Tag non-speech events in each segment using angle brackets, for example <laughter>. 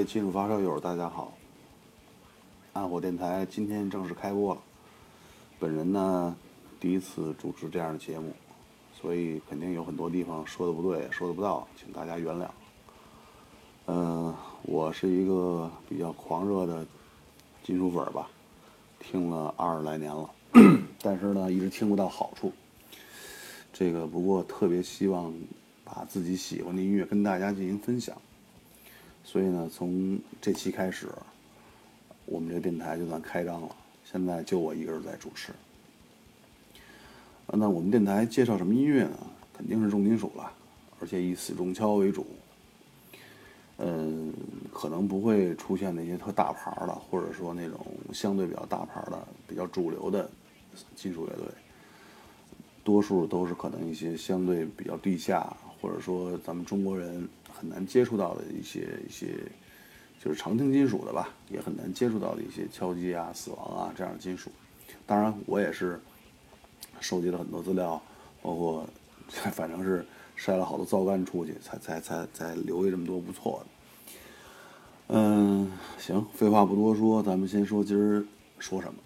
位金属发烧友，大家好。暗火电台今天正式开播了。本人呢，第一次主持这样的节目，所以肯定有很多地方说的不对，说的不到，请大家原谅。嗯，我是一个比较狂热的金属粉儿吧，听了二十来年了，<clears throat> 但是呢，一直听不到好处。这个不过特别希望把自己喜欢的音乐跟大家进行分享。所以呢，从这期开始，我们这个电台就算开张了。现在就我一个人在主持。那我们电台介绍什么音乐呢？肯定是重金属了，而且以死忠敲为主。嗯，可能不会出现那些特大牌的，或者说那种相对比较大牌的、比较主流的金属乐队。多数都是可能一些相对比较地下，或者说咱们中国人。很难接触到的一些一些，就是常听金属的吧，也很难接触到的一些敲击啊、死亡啊这样的金属。当然，我也是收集了很多资料，包括反正是筛了好多糟干出去，才才才才留下这么多不错的。嗯，行，废话不多说，咱们先说今儿说什么。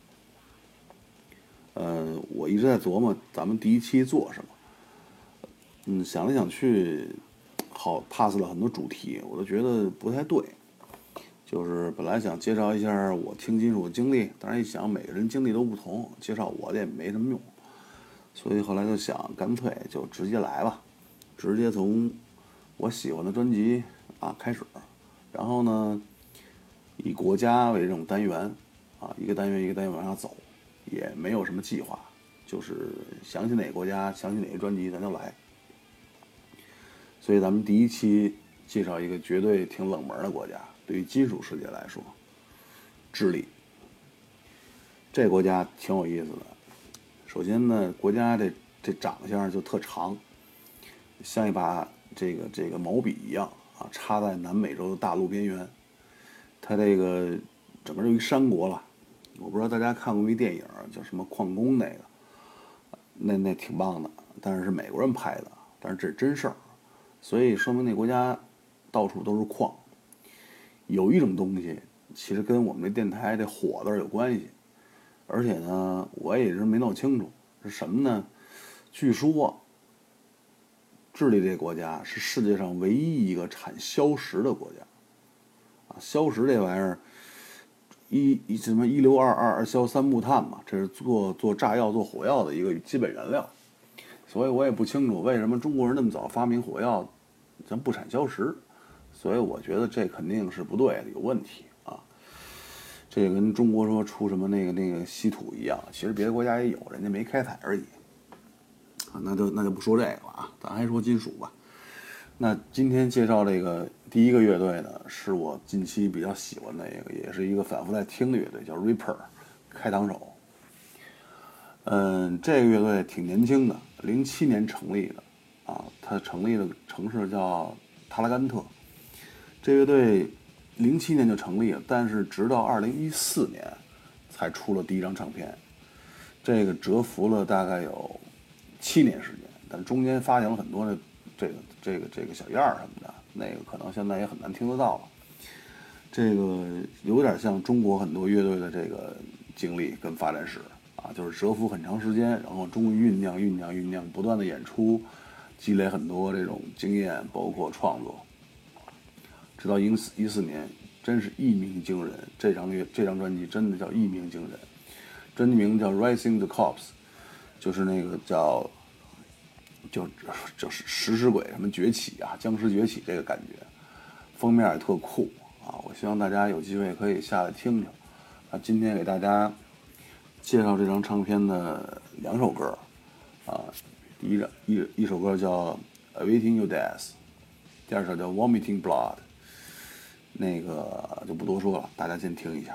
嗯，我一直在琢磨咱们第一期做什么。嗯，想来想去。好，pass 了很多主题，我都觉得不太对。就是本来想介绍一下我听金属的经历，但是一想每个人经历都不同，介绍我的也没什么用，所以后来就想干脆就直接来吧，直接从我喜欢的专辑啊开始，然后呢以国家为这种单元啊，一个单元一个单元往下走，也没有什么计划，就是想起哪个国家，想起哪个专辑，咱就来。所以咱们第一期介绍一个绝对挺冷门的国家，对于金属世界来说，智利。这国家挺有意思的。首先呢，国家这这长相就特长，像一把这个这个毛笔一样啊，插在南美洲的大陆边缘。它这个整个就一山国了。我不知道大家看过一电影叫什么《矿工》那个，那那挺棒的，但是是美国人拍的，但是这是真事儿。所以说明那国家到处都是矿。有一种东西，其实跟我们这电台这火字有关系，而且呢，我也一直没弄清楚是什么呢？据说，智利这国家是世界上唯一一个产硝石的国家。啊，硝石这玩意儿，一一什么一硫二二二硝三木炭嘛，这是做做炸药、做火药的一个基本原料。所以我也不清楚为什么中国人那么早发明火药。咱不产硝石，所以我觉得这肯定是不对的，有问题啊。这跟中国说出什么那个那个稀土一样，其实别的国家也有，人家没开采而已。啊，那就那就不说这个了啊，咱还说金属吧。那今天介绍这个第一个乐队呢，是我近期比较喜欢的一个，也是一个反复在听的乐队，叫 Reaper，开膛手。嗯，这个乐队挺年轻的，零七年成立的。啊，他成立的城市叫塔拉干特。这乐队零七年就成立了，但是直到二零一四年才出了第一张唱片。这个蛰伏了大概有七年时间，但中间发行了很多的这个这个这个小样儿什么的，那个可能现在也很难听得到了。这个有点像中国很多乐队的这个经历跟发展史啊，就是蛰伏很长时间，然后终于酝酿酝酿酝酿，不断的演出。积累很多这种经验，包括创作，直到一四一四年，真是一鸣惊人。这张乐这张专辑真的叫一鸣惊人。专辑名叫《Rising the Corps》，就是那个叫，就就是食尸鬼什么崛起啊，僵尸崛起这个感觉，封面也特酷啊！我希望大家有机会可以下来听听。啊，今天给大家介绍这张唱片的两首歌，啊，一一一首歌叫《Awaiting Your Death》，第二首叫《Vomiting Blood》，那个就不多说了，大家先听一下。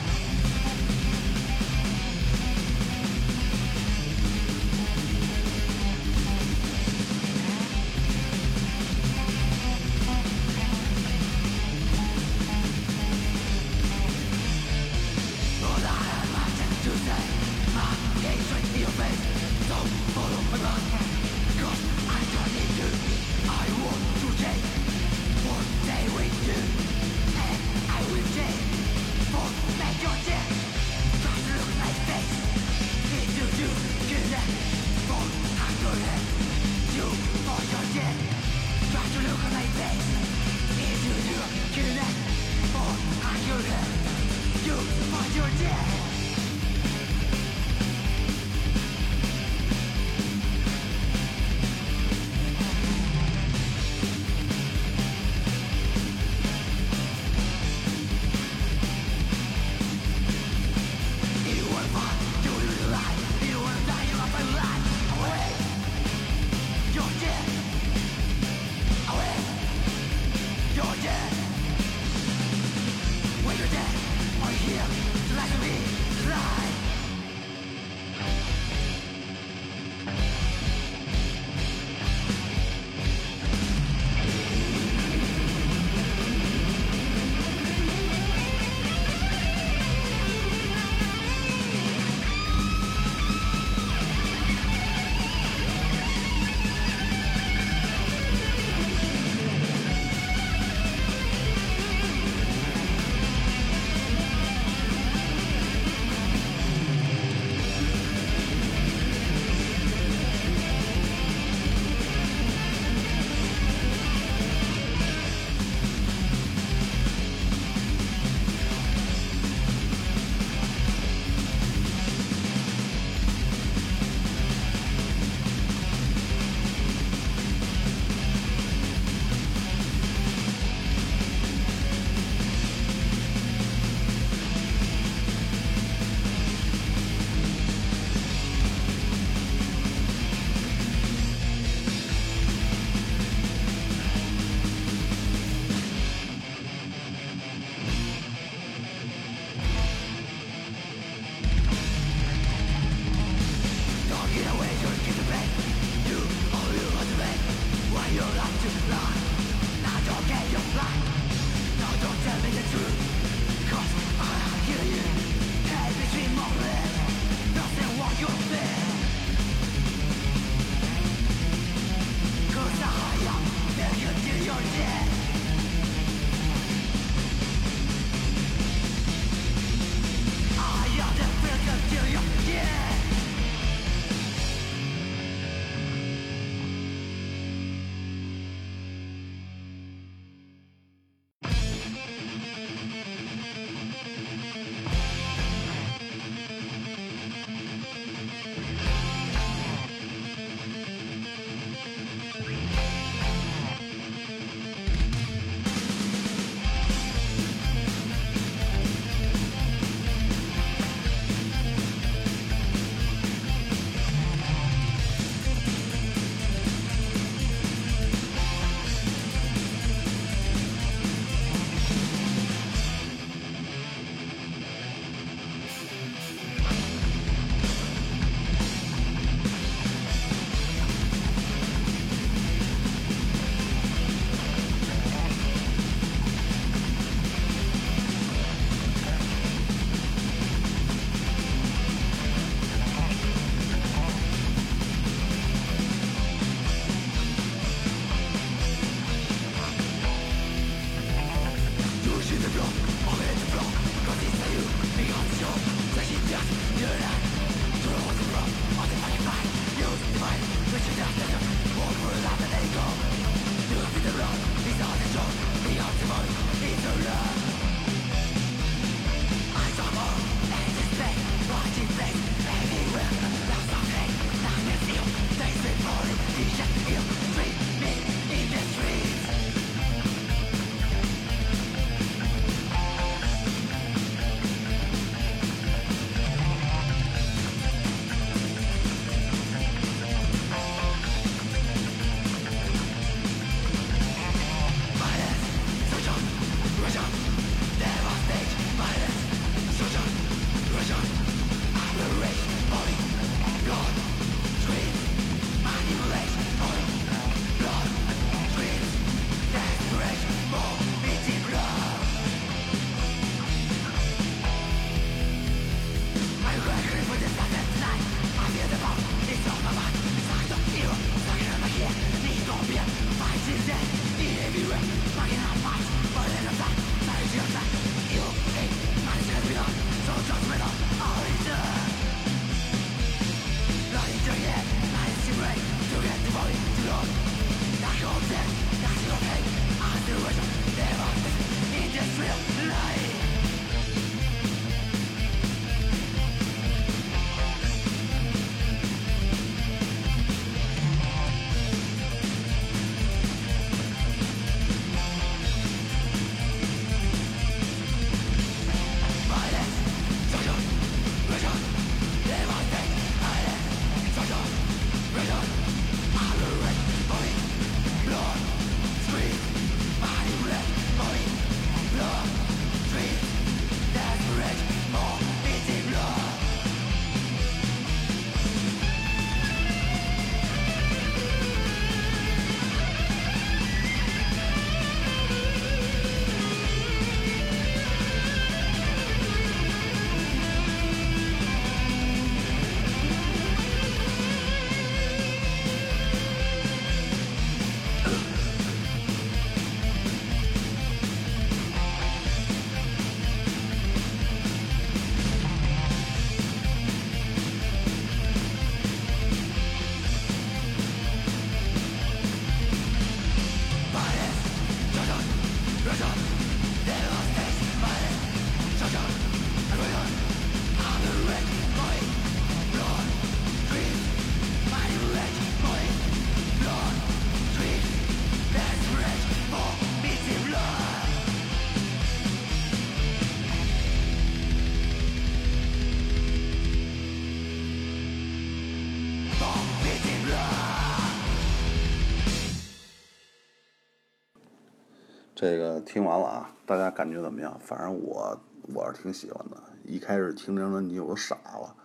听完了啊，大家感觉怎么样？反正我我是挺喜欢的。一开始听这张专辑我都傻了，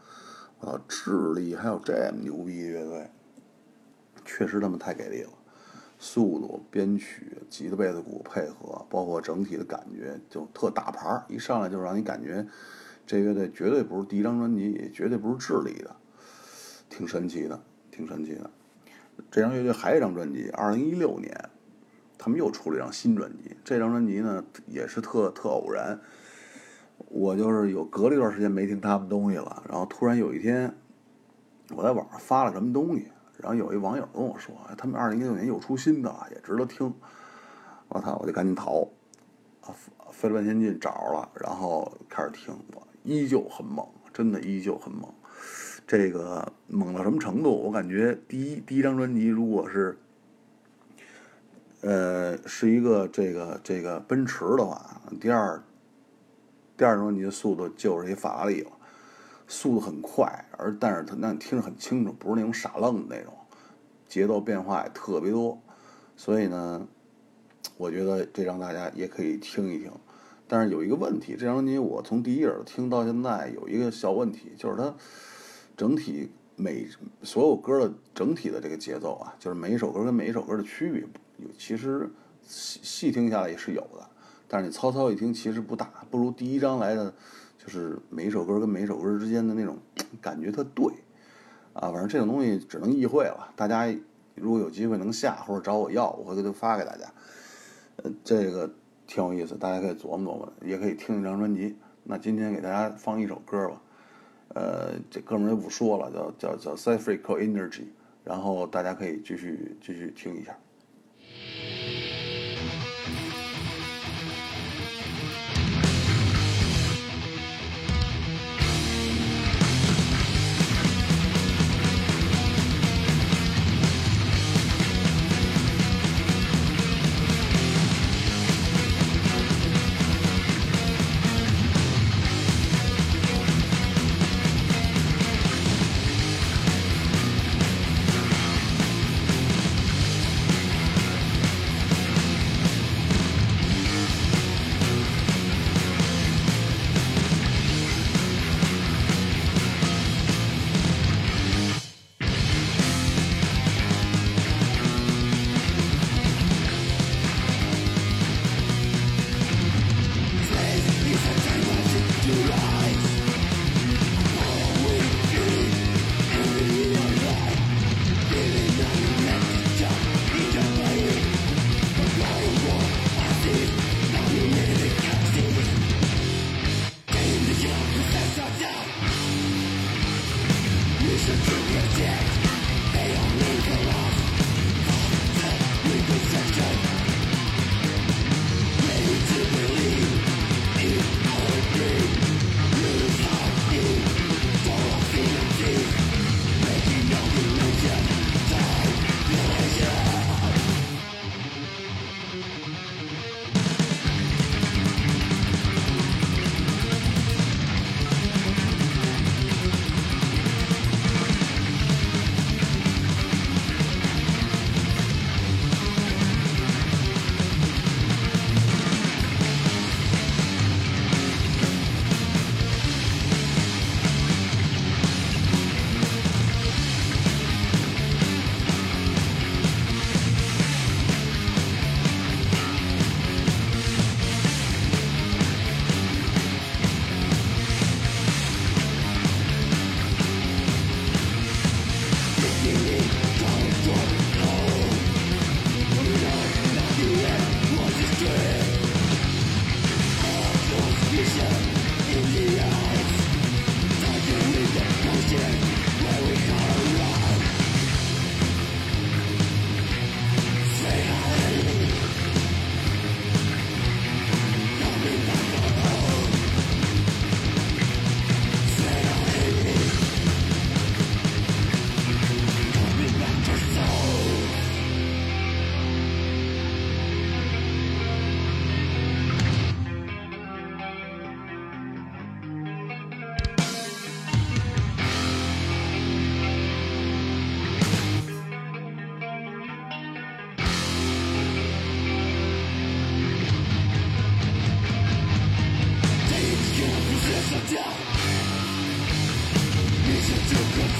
我操，智利还有这么牛逼的乐队，确实他们太给力了。速度、编曲、吉他、贝斯、鼓配合，包括整体的感觉就特大牌儿，一上来就让你感觉这乐队绝对不是第一张专辑，也绝对不是智利的，挺神奇的，挺神奇的。这张乐队还有一张专辑，二零一六年他们又出了一张新专辑。这张专辑呢也是特特偶然，我就是有隔了一段时间没听他们东西了，然后突然有一天我在网上发了什么东西。然后有一网友跟我说：“他们二零一六年又出新的了，也值得听。”我操！我就赶紧淘，啊，费了半天劲找着了，然后开始听，我依旧很猛，真的依旧很猛。这个猛到什么程度？我感觉第一第一张专辑如果是，呃，是一个这个这个奔驰的话，第二第二种你的速度就是一法拉利了。速度很快，而但是它让你听着很清楚，不是那种傻愣的那种，节奏变化也特别多，所以呢，我觉得这张大家也可以听一听。但是有一个问题，这张专辑我从第一耳听到现在有一个小问题，就是它整体每所有歌的整体的这个节奏啊，就是每一首歌跟每一首歌的区别，有其实细细听下来也是有的，但是你糙糙一听其实不大，不如第一张来的。就是每一首歌跟每一首歌之间的那种 <clears throat> 感觉特对，啊，反正这种东西只能意会了。大家如果有机会能下或者找我要，我会给他发给大家。呃，这个挺有意思，大家可以琢磨琢磨，也可以听一张专辑。那今天给大家放一首歌吧，呃，这哥们就不说了，叫叫叫《c y p h e r c o Energy》，然后大家可以继续继续听一下。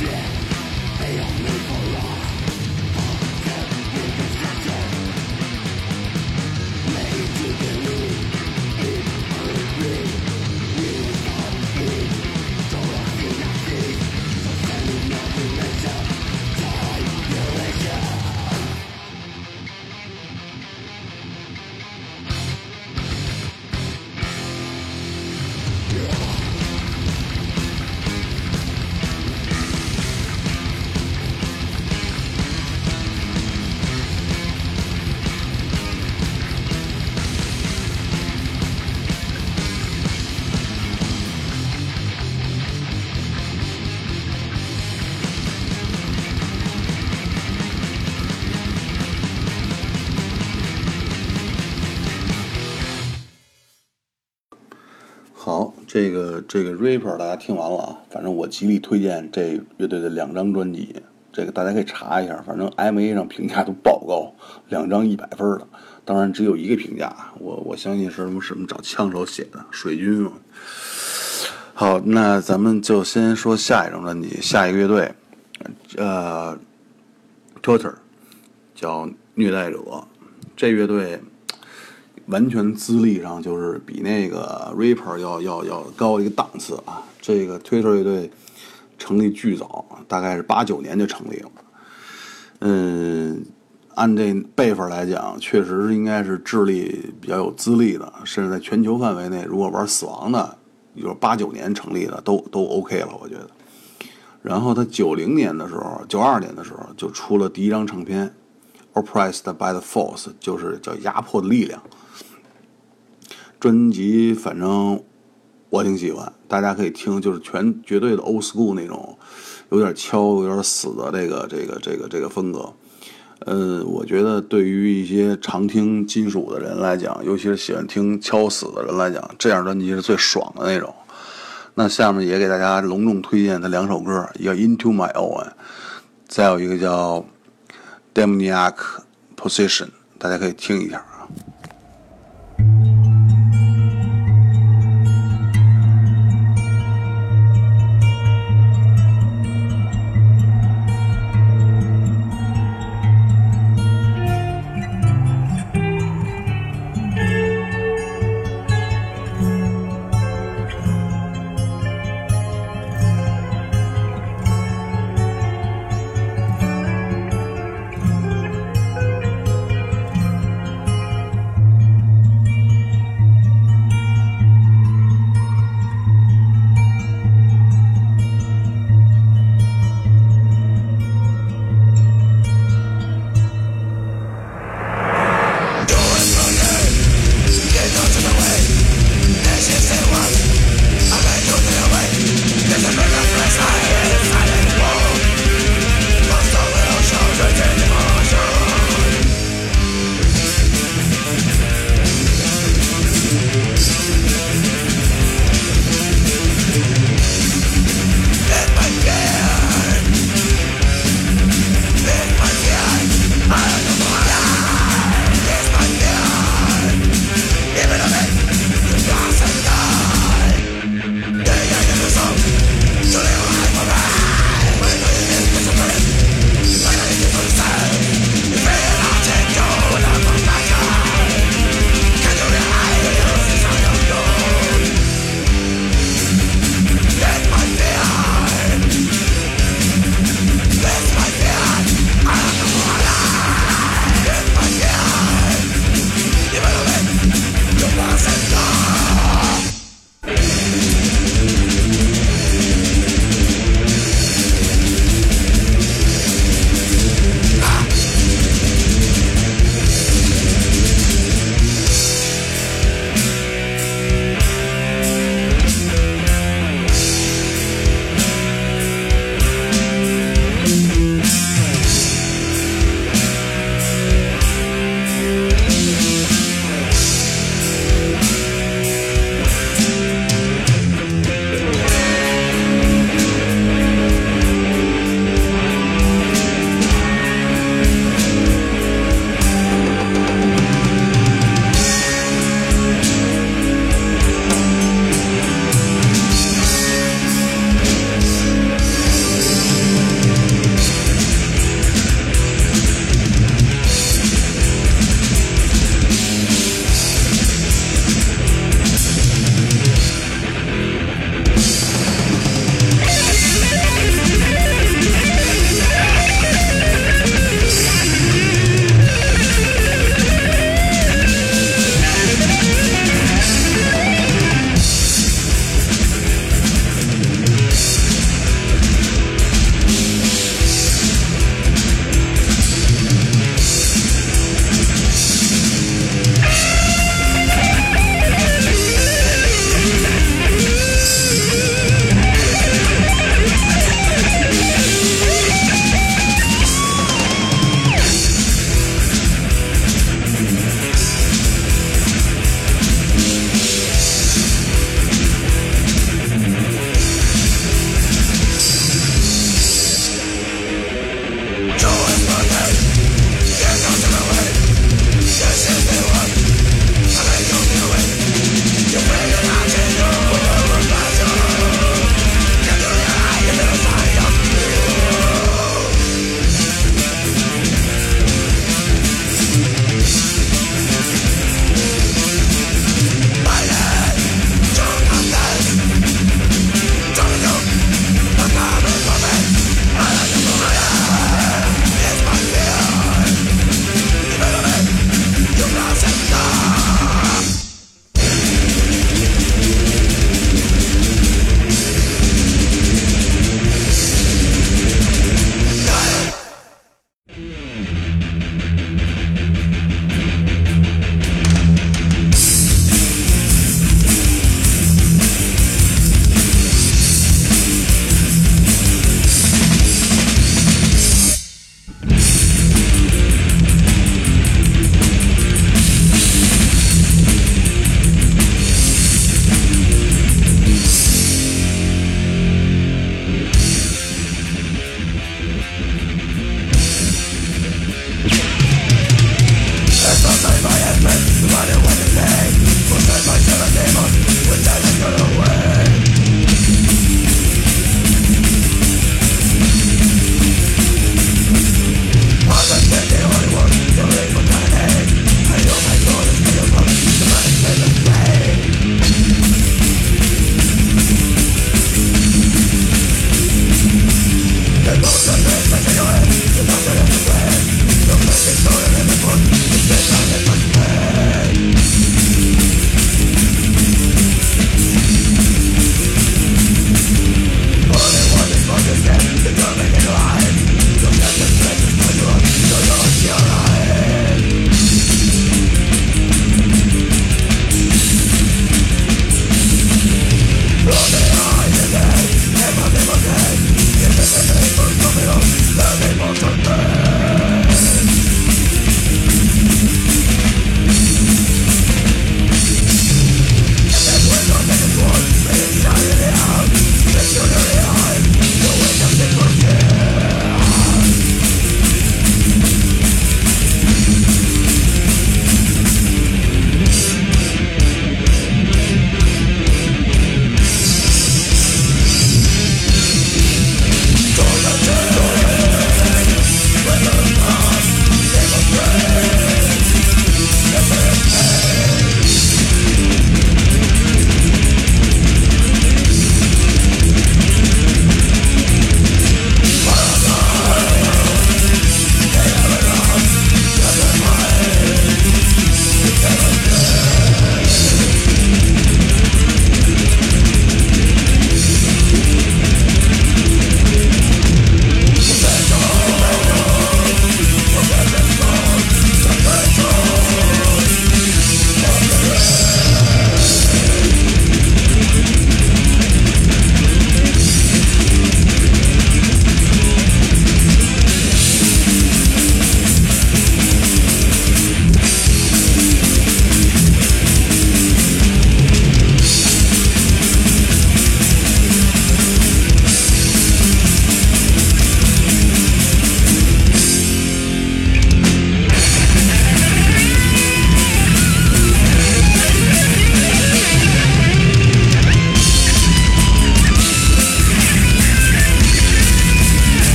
yeah 这个这个 Rapper 大家听完了啊，反正我极力推荐这乐队的两张专辑，这个大家可以查一下，反正 MA 上评价都爆高，两张一百分的，当然只有一个评价，我我相信是什么什么找枪手写的水军。好，那咱们就先说下一张专辑，下一个乐队，呃，Torture，叫虐待者，这乐队。完全资历上就是比那个 Rapper 要要要高一个档次啊！这个 Twitter 乐队成立巨早，大概是八九年就成立了。嗯，按这辈分来讲，确实是应该是智力比较有资历的，甚至在全球范围内，如果玩死亡的，就是八九年成立的，都都 OK 了，我觉得。然后他九零年的时候，九二年的时候就出了第一张唱片《Oppressed by the Force》，就是叫压迫的力量。专辑反正我挺喜欢，大家可以听，就是全绝对的 old school 那种，有点敲、有点死的这个这个这个这个风格。呃，我觉得对于一些常听金属的人来讲，尤其是喜欢听敲死的人来讲，这样专辑是最爽的那种。那下面也给大家隆重推荐他两首歌，一个 Into My Own，再有一个叫 Demoniac Position，大家可以听一下。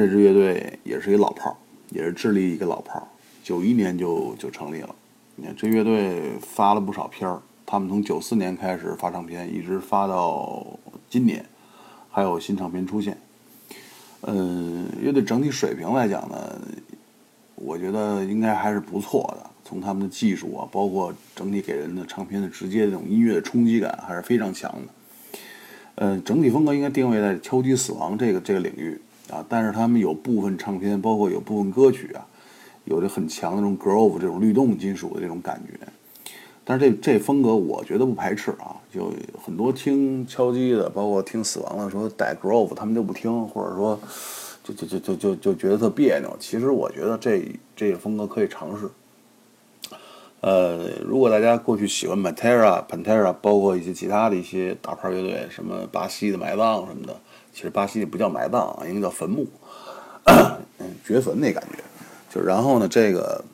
这支乐队也是一老炮儿，也是智利一个老炮儿，九一年就就成立了。你看这乐队发了不少片儿，他们从九四年开始发唱片，一直发到今年，还有新唱片出现。嗯，乐队整体水平来讲呢，我觉得应该还是不错的。从他们的技术啊，包括整体给人的唱片的直接这种音乐的冲击感，还是非常强的。嗯，整体风格应该定位在敲击死亡这个这个领域。啊，但是他们有部分唱片，包括有部分歌曲啊，有着很强的这种 groove 这种律动金属的这种感觉。但是这这风格我觉得不排斥啊，就很多听敲击的，包括听死亡的说带 groove，他们就不听，或者说就就就就就就觉得特别扭。其实我觉得这这个风格可以尝试。呃，如果大家过去喜欢 Matera、Pantera，包括一些其他的一些大牌乐队，什么巴西的埋葬什么的。其实巴西也不叫埋葬啊，应该叫坟墓，<clears throat> 嗯，掘坟那感觉。就然后呢，这个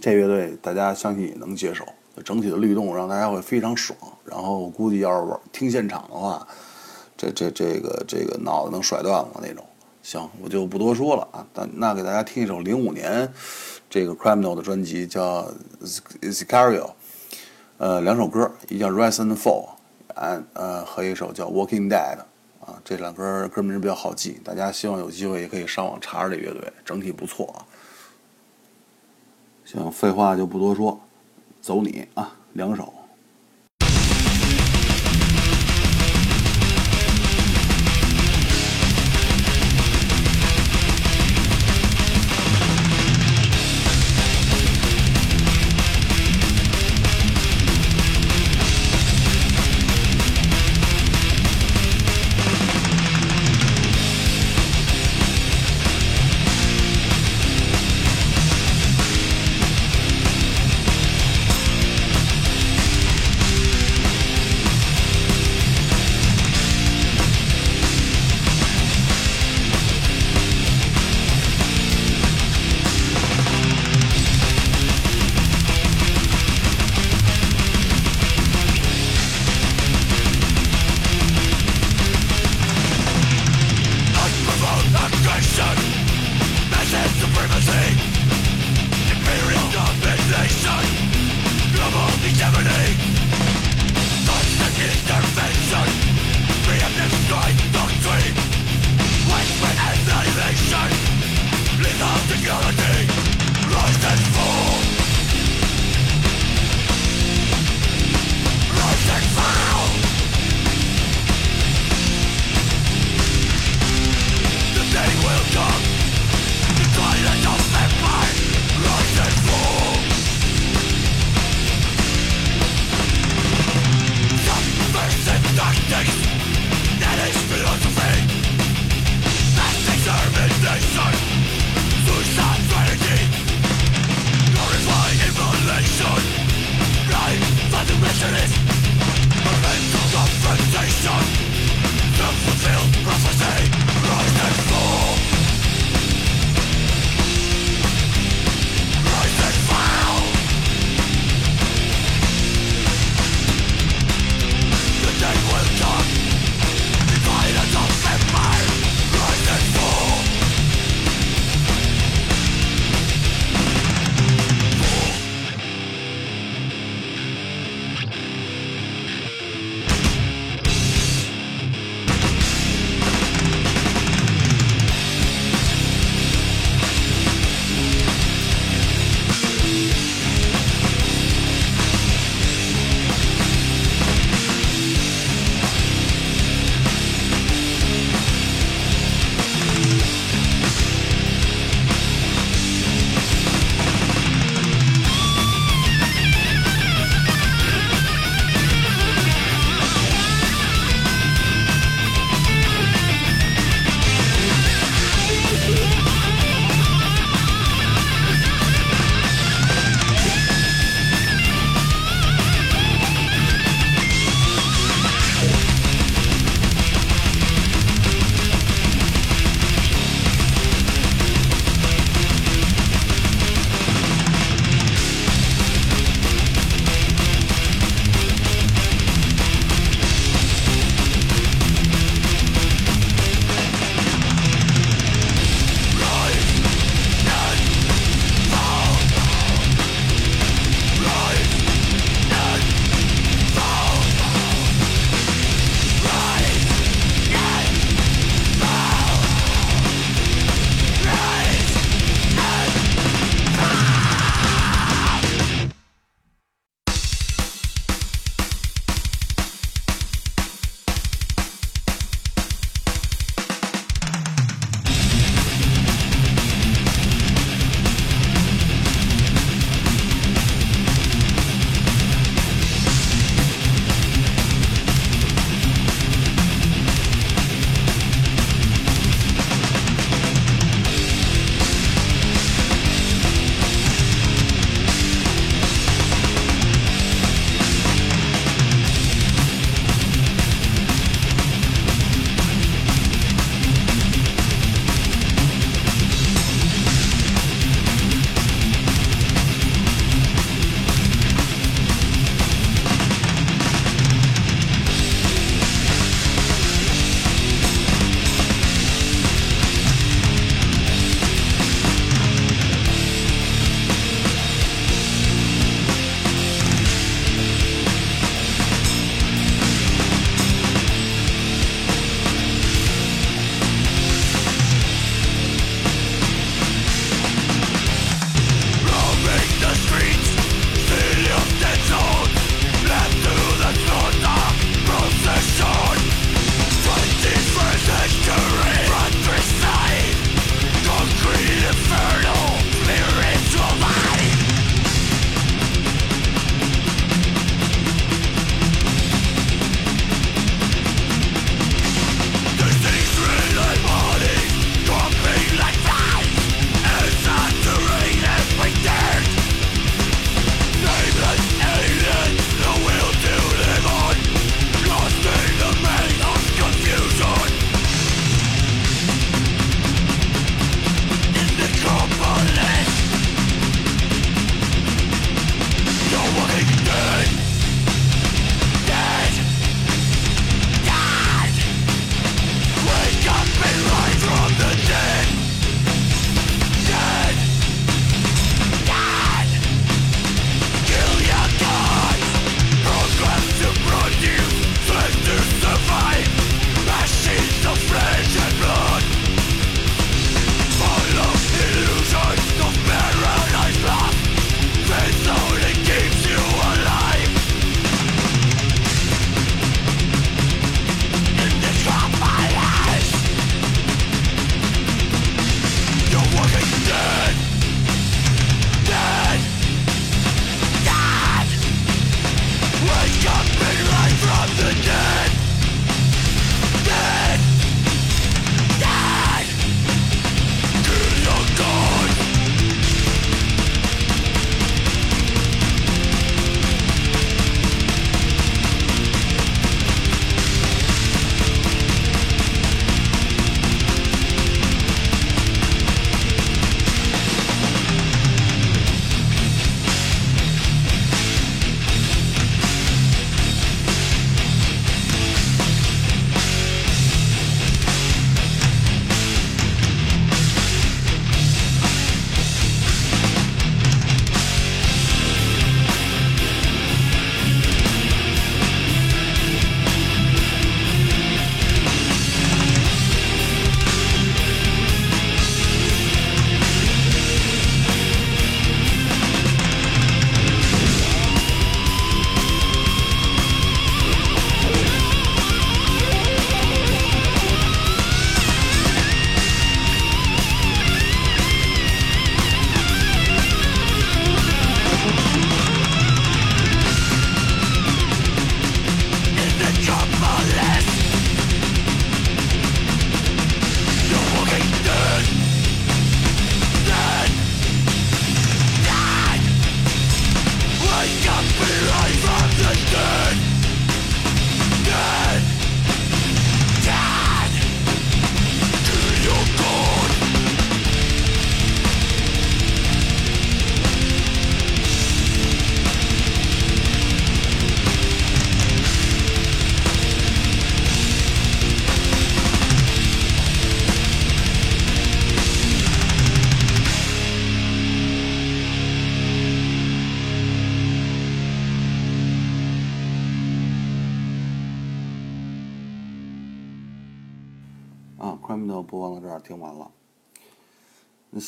这乐队大家相信也能接受，整体的律动让大家会非常爽。然后估计要是听现场的话，这这这个这个脑子能甩断了那种。行，我就不多说了啊。但那给大家听一首零五年这个 Criminal 的专辑叫 Sicario，呃，两首歌，一叫 Rise and Fall，呃，和一首叫 Walking Dead。啊，这两歌歌名比较好记，大家希望有机会也可以上网查查这乐队，整体不错啊。行，废话就不多说，走你啊，两首。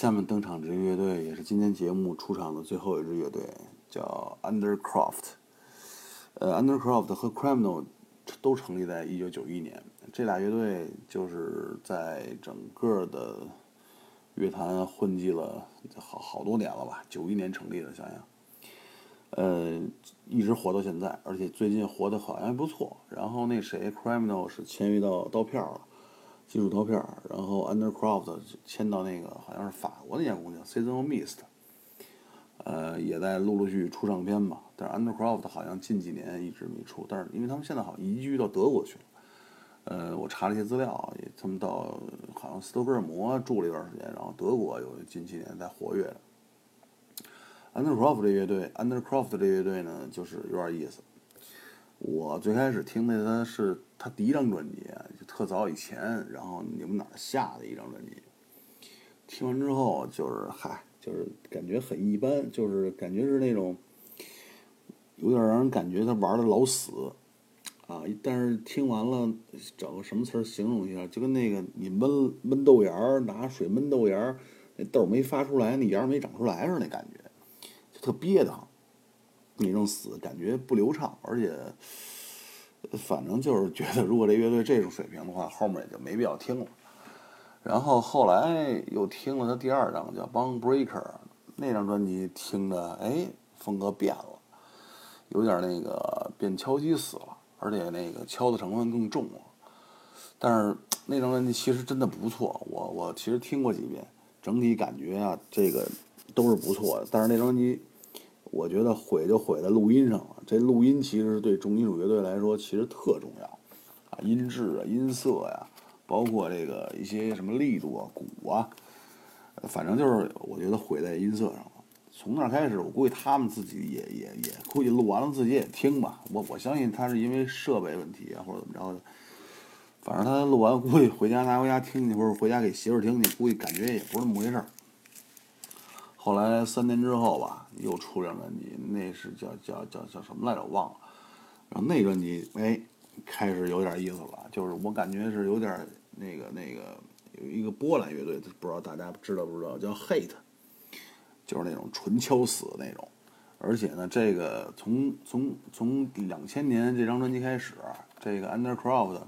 下面登场这支乐队也是今天节目出场的最后一支乐队，叫 Undercroft。呃，Undercroft 和 Criminal 都成立在一九九一年。这俩乐队就是在整个的乐坛混迹了好好多年了吧？九一年成立的，想想，呃，一直活到现在，而且最近活得好像还不错。然后那谁，Criminal 是签约到刀片了。金属刀片，然后 Undercroft 签到那个好像是法国那家公司 Seasonal Mist，呃，也在陆陆续续出唱片嘛。但是 Undercroft 好像近几年一直没出，但是因为他们现在好像移居到德国去了。呃，我查了一些资料，也他们到好像斯德哥尔摩住了一段时间，然后德国有近几年在活跃的。Undercroft 这乐队，Undercroft 这乐队呢，就是有点意思。我最开始听的他是他第一张专辑，就特早以前，然后你们哪儿下的一张专辑，听完之后就是嗨，就是感觉很一般，就是感觉是那种有点让人感觉他玩的老死啊。但是听完了，找个什么词儿形容一下，就跟那个你闷闷豆芽儿，拿水闷豆芽儿，那豆没发出来，那芽没长出来似的，那感觉就特憋得慌。那种死感觉不流畅，而且反正就是觉得，如果这乐队这种水平的话，后面也就没必要听了。然后后来又听了他第二张叫《Bone Breaker》，那张专辑听着，哎，风格变了，有点那个变敲击死了，而且那个敲的成分更重了。但是那张专辑其实真的不错，我我其实听过几遍，整体感觉啊，这个都是不错的。但是那张专辑。我觉得毁就毁在录音上了。这录音其实对重金属乐队来说其实特重要，啊，音质啊、音色呀，包括这个一些什么力度啊、鼓啊，反正就是我觉得毁在音色上了。从那开始，我估计他们自己也也也估计录完了自己也听吧。我我相信他是因为设备问题啊，或者怎么着的。反正他录完估计回家拿回家听去，或者回家给媳妇儿听去，估计感觉也不是那么回事儿。后来三年之后吧，又出张专辑，那是叫叫叫叫什么来着？我忘了。然后那专辑哎，开始有点意思了，就是我感觉是有点那个那个有一个波兰乐队，不知道大家知道不知道？叫 Hate，就是那种纯敲死那种。而且呢，这个从从从两千年这张专辑开始，这个 Undercroft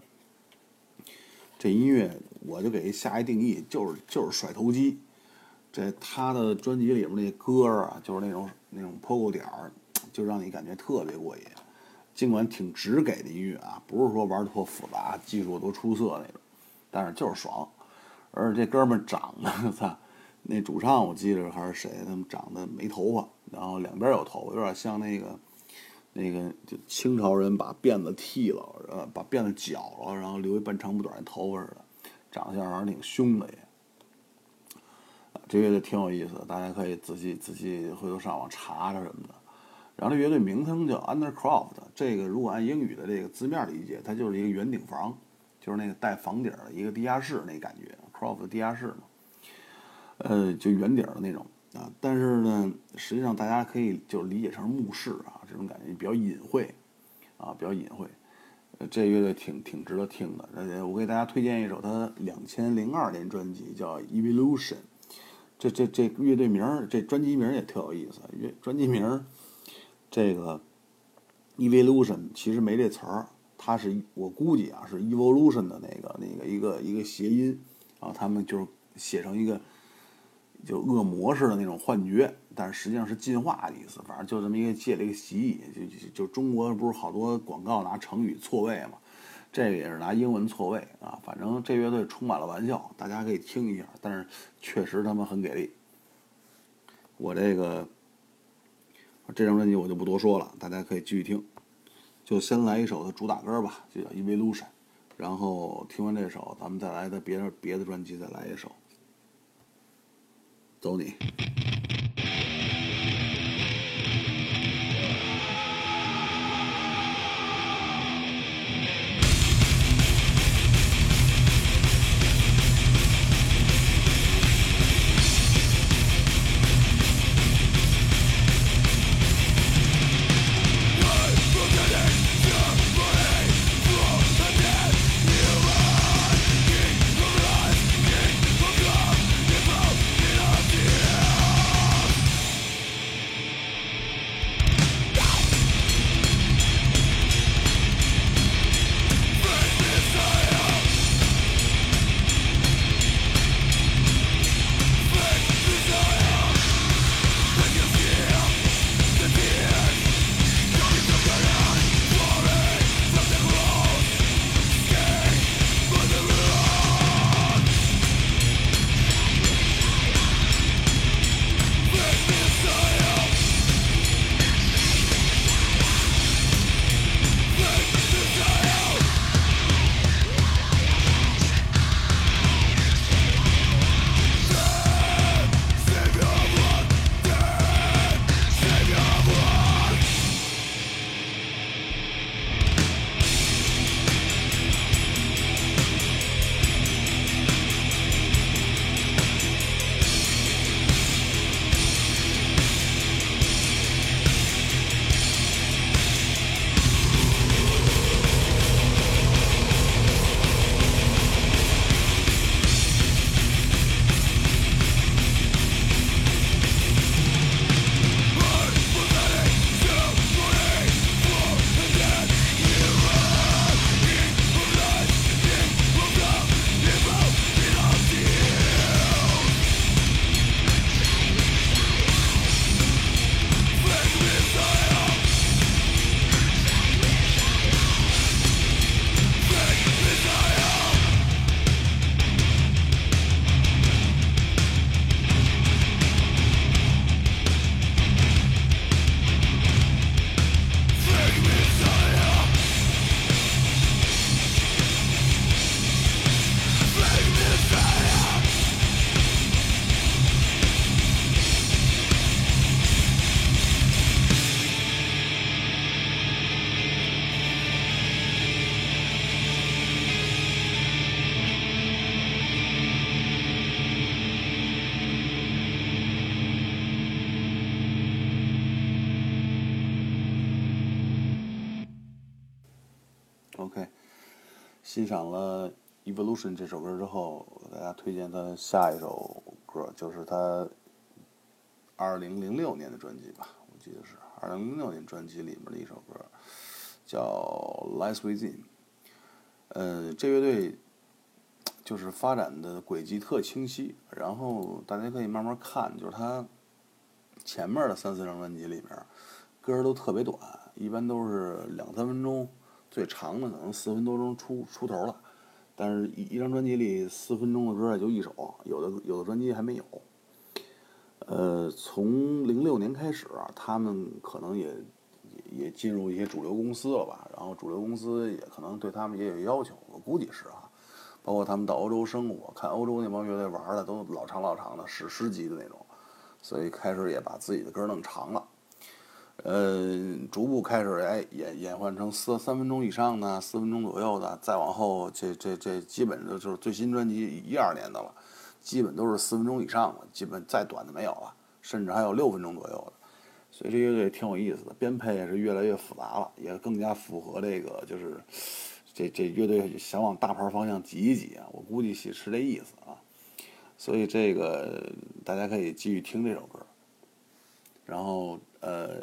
这音乐，我就给下一定义，就是就是甩头机。这他的专辑里面那歌啊，就是那种那种破鼓点儿，就让你感觉特别过瘾。尽管挺直给的音乐啊，不是说玩的多复杂、技术多出色那种，但是就是爽。而且这哥们长得，<laughs> 操，那主唱我记得还是谁，他们长得没头发，然后两边有头发，有点像那个那个就清朝人把辫子剃了，呃，把辫子绞了，然后留一半长不短的头发似的，长相还是挺凶的也。这乐队挺有意思的，大家可以仔细仔细回头上网查查什么的。然后这乐队名称叫 Undercroft，这个如果按英语的这个字面理解，它就是一个圆顶房，就是那个带房顶的一个地下室那感觉，Croft 地下室嘛，呃，就圆顶的那种啊。但是呢，实际上大家可以就理解成墓室啊，这种感觉比较隐晦啊，比较隐晦。呃，这乐队挺挺值得听的。而且，我给大家推荐一首他两千零二年专辑叫 Evolution。这这这乐队名儿，这专辑名儿也特有意思。乐专辑名儿，这个 evolution 其实没这词儿，它是我估计啊是 evolution 的那个那个一个一个谐音啊，他们就是写成一个就恶魔似的那种幻觉，但是实际上是进化的意思。反正就这么一个借了一个习义，就就中国不是好多广告拿成语错位嘛。这个也是拿英文错位啊，反正这乐队充满了玩笑，大家可以听一下。但是确实他们很给力。我这个这张专辑我就不多说了，大家可以继续听。就先来一首的主打歌吧，就叫《Evolution》。然后听完这首，咱们再来的别的别的专辑再来一首。走你。欣赏了《Evolution》这首歌之后，我给大家推荐他下一首歌，就是他二零零六年的专辑吧，我记得是二零零六年专辑里面的一首歌，叫《Lies Within》。呃，这乐队就是发展的轨迹特清晰，然后大家可以慢慢看，就是他前面的三四张专辑里面歌都特别短，一般都是两三分钟，最长的可能四分多钟出出头了。但是，一一张专辑里四分钟的歌也就一首，有的有的专辑还没有。呃，从零六年开始，他们可能也也也进入一些主流公司了吧，然后主流公司也可能对他们也有要求，我估计是啊。包括他们到欧洲生活，看欧洲那帮乐队玩的都老长老长的，史诗级的那种，所以开始也把自己的歌弄长了。呃，逐步开始哎演演换成四三分钟以上的，四分钟左右的，再往后这这这基本的就是最新专辑一二年的了，基本都是四分钟以上的，基本再短的没有了，甚至还有六分钟左右的，所以这乐队挺有意思的，编配也是越来越复杂了，也更加符合这个就是这这乐队想往大牌方向挤一挤啊，我估计是是这意思啊，所以这个大家可以继续听这首歌，然后呃。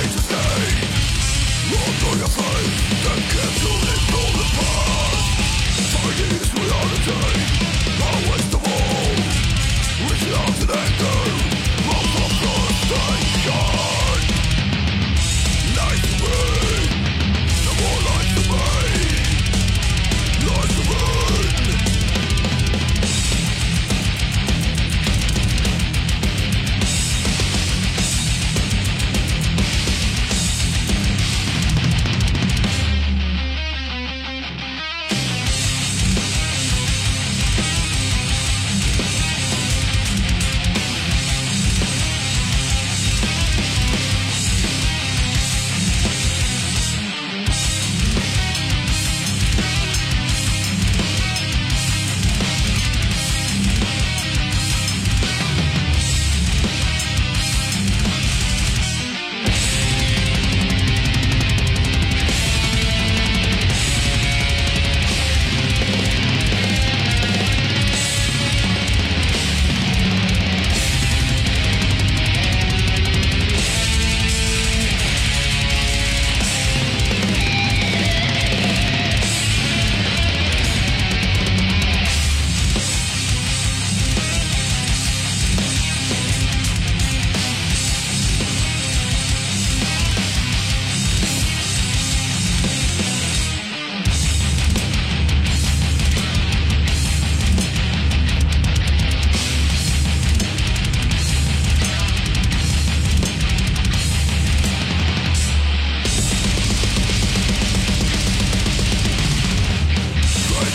way to stay your faith and cancel it all the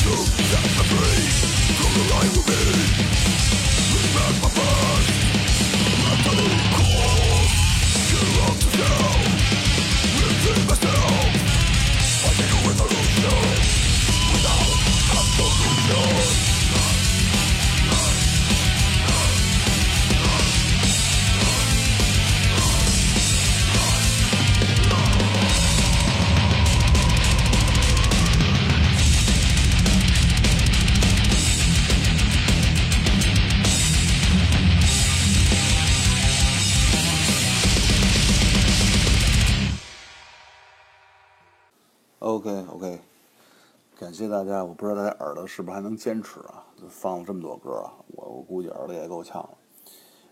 Cool. 家，我不知道大家耳朵是不是还能坚持啊？放了这么多歌啊，我我估计耳朵也够呛了。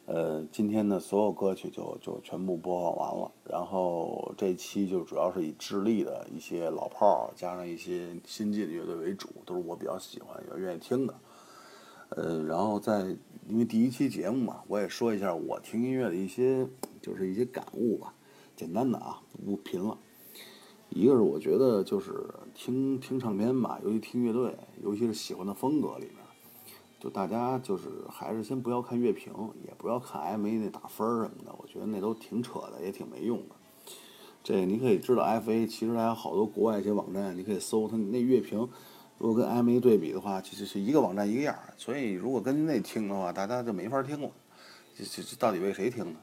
呃，今天的所有歌曲就就全部播放完了，然后这期就主要是以智利的一些老炮儿加上一些新进的乐队为主，都是我比较喜欢也愿意听的。呃，然后在因为第一期节目嘛，我也说一下我听音乐的一些就是一些感悟吧，简单的啊，不贫了。一个是我觉得就是听听唱片吧，尤其听乐队，尤其是喜欢的风格里面。就大家就是还是先不要看乐评，也不要看 M A 那打分什么的，我觉得那都挺扯的，也挺没用的。这你可以知道 F A 其实还有好多国外一些网站，你可以搜它那乐评，如果跟 M A 对比的话，其实是一个网站一个样。所以如果跟那听的话，大家就没法听了。这这这到底为谁听呢？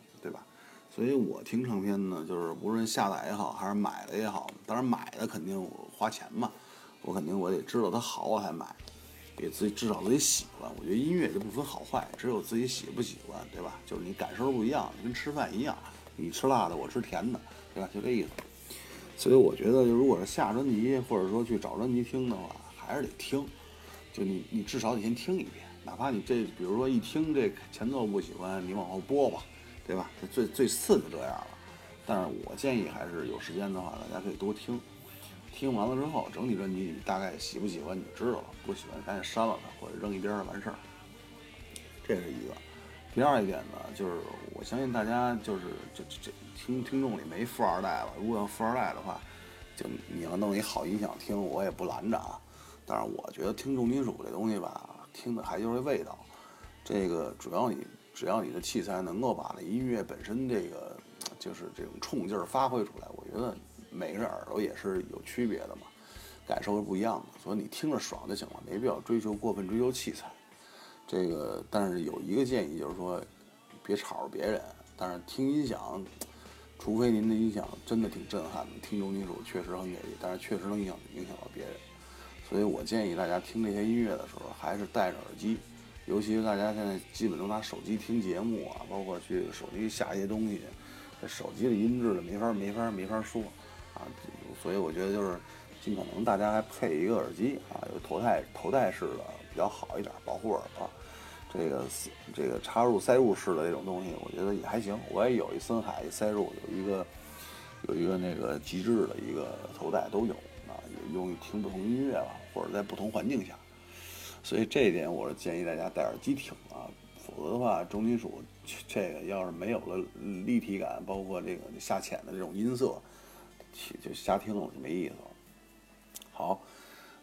所以我听唱片呢，就是无论下载也好，还是买的也好，当然买的肯定我花钱嘛，我肯定我得知道它好我才买。给自己至少自己喜欢，我觉得音乐就不分好坏，只有自己喜不喜欢，对吧？就是你感受不一样，跟吃饭一样，你吃辣的，我吃甜的，对吧？就这意思。所以我觉得，就如果是下专辑或者说去找专辑听的话，还是得听。就你你至少得先听一遍，哪怕你这比如说一听这前奏不喜欢，你往后播吧，对吧？这最最次就这样了。但是我建议还是有时间的话，大家可以多听。听完了之后，整体专辑你大概喜不喜欢你就知道了，不喜欢赶紧删了它或者扔一边儿完事儿。这是一个。第二一点呢，就是我相信大家就是这这这听听众里没富二代了，如果要富二代的话，就你要弄一好音响听，我也不拦着啊。但是我觉得听重金属这东西吧，听的还就是味道。这个主要你只要你的器材能够把那音乐本身这个就是这种冲劲儿发挥出来，我觉得。每个人耳朵也是有区别的嘛，感受是不一样的，所以你听着爽就行了，没必要追求过分追求器材。这个，但是有一个建议就是说，别吵着别人。但是听音响，除非您的音响真的挺震撼的，听重金属确实很给力，但是确实能影响影响到别人。所以我建议大家听这些音乐的时候，还是戴着耳机，尤其是大家现在基本都拿手机听节目啊，包括去手机下一些东西，这手机的音质的没法没法没法说。啊，所以我觉得就是尽可能大家还配一个耳机啊，有头戴头戴式的比较好一点，保护耳朵。这个这个插入塞入式的这种东西，我觉得也还行。我也有一森海塞入，有一个有一个那个极致的一个头戴都有啊，用于听不同音乐吧，或者在不同环境下。所以这一点我是建议大家戴耳机听啊，否则的话，重金属这个要是没有了立体感，包括这个下潜的这种音色。就瞎听了就没意思了。好，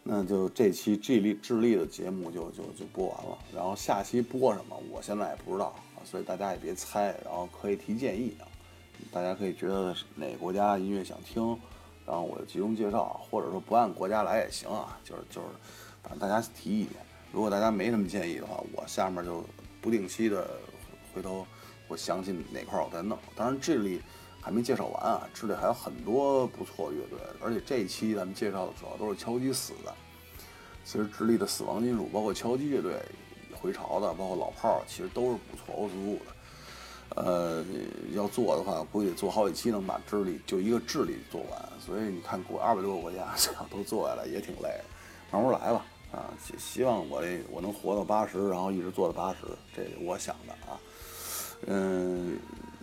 那就这期智利智利的节目就就就播完了。然后下期播什么，我现在也不知道啊，所以大家也别猜，然后可以提建议啊。大家可以觉得哪个国家音乐想听，然后我就集中介绍，或者说不按国家来也行啊。就是就是，反正大家提意见。如果大家没什么建议的话，我下面就不定期的回头我想起哪块我再弄。当然智利。还没介绍完啊！智利还有很多不错乐队，而且这一期咱们介绍的主要都是敲击死的。其实智利的死亡金属，包括敲击乐队回潮的，包括老炮儿，其实都是不错、欧陆的。呃，要做的话，估计做好几期能把智利就一个智利做完。所以你看，国二百多个国家 <laughs> 都做下来也挺累，慢慢来吧。啊，希希望我这我能活到八十，然后一直做到八十，这我想的啊。嗯。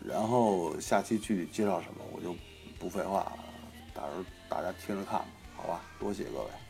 然后下期具体介绍什么，我就不废话了，到时候大家听着看吧，好吧？多谢各位。